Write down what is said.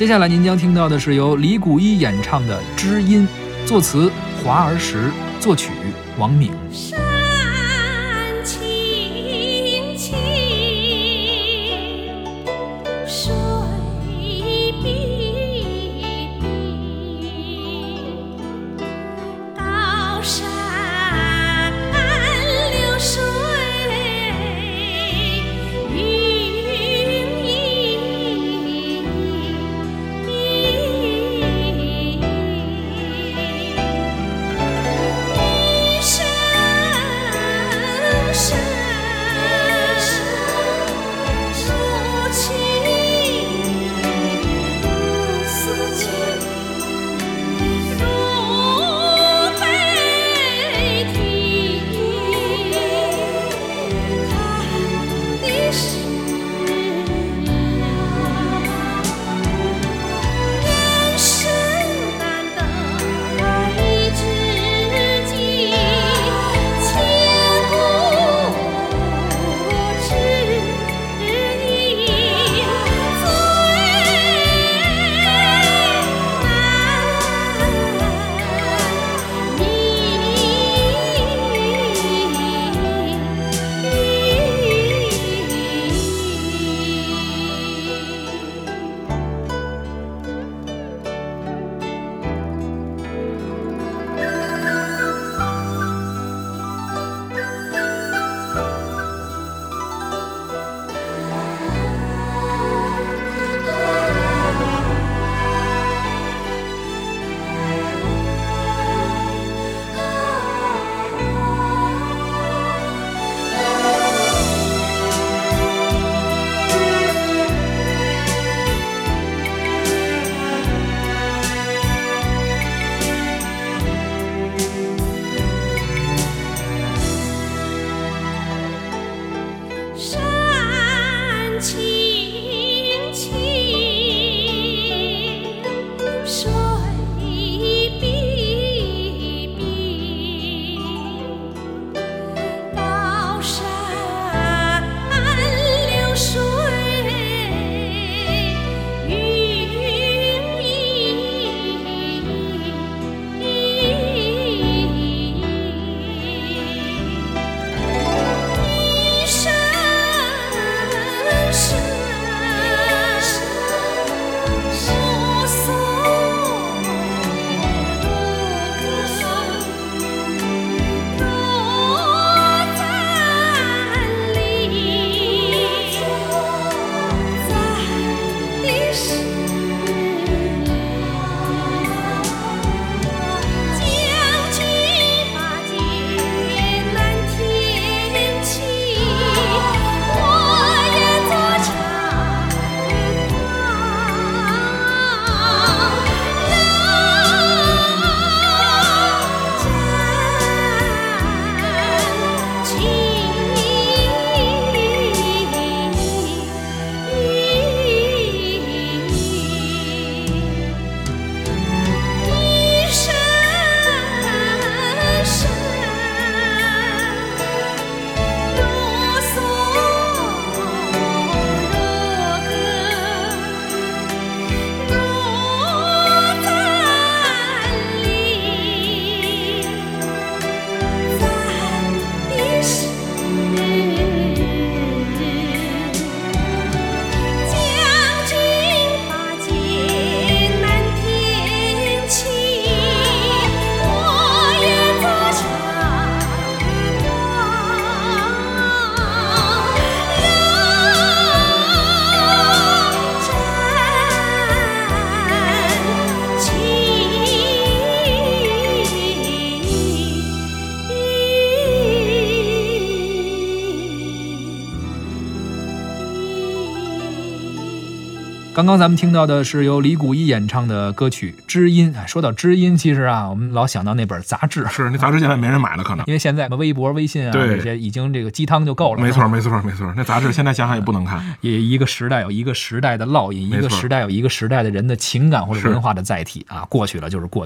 接下来您将听到的是由李谷一演唱的《知音》，作词华儿时，作曲王敏。刚刚咱们听到的是由李谷一演唱的歌曲《知音》。哎，说到知音，其实啊，我们老想到那本杂志，是那杂志现在没人买了，可能。因为现在微博、微信啊这些已经这个鸡汤就够了。没错，没错，没错。那杂志现在想想也不能看。也一个时代有一个时代的烙印，一个时代有一个时代的人的情感或者文化的载体啊，过去了就是过去了。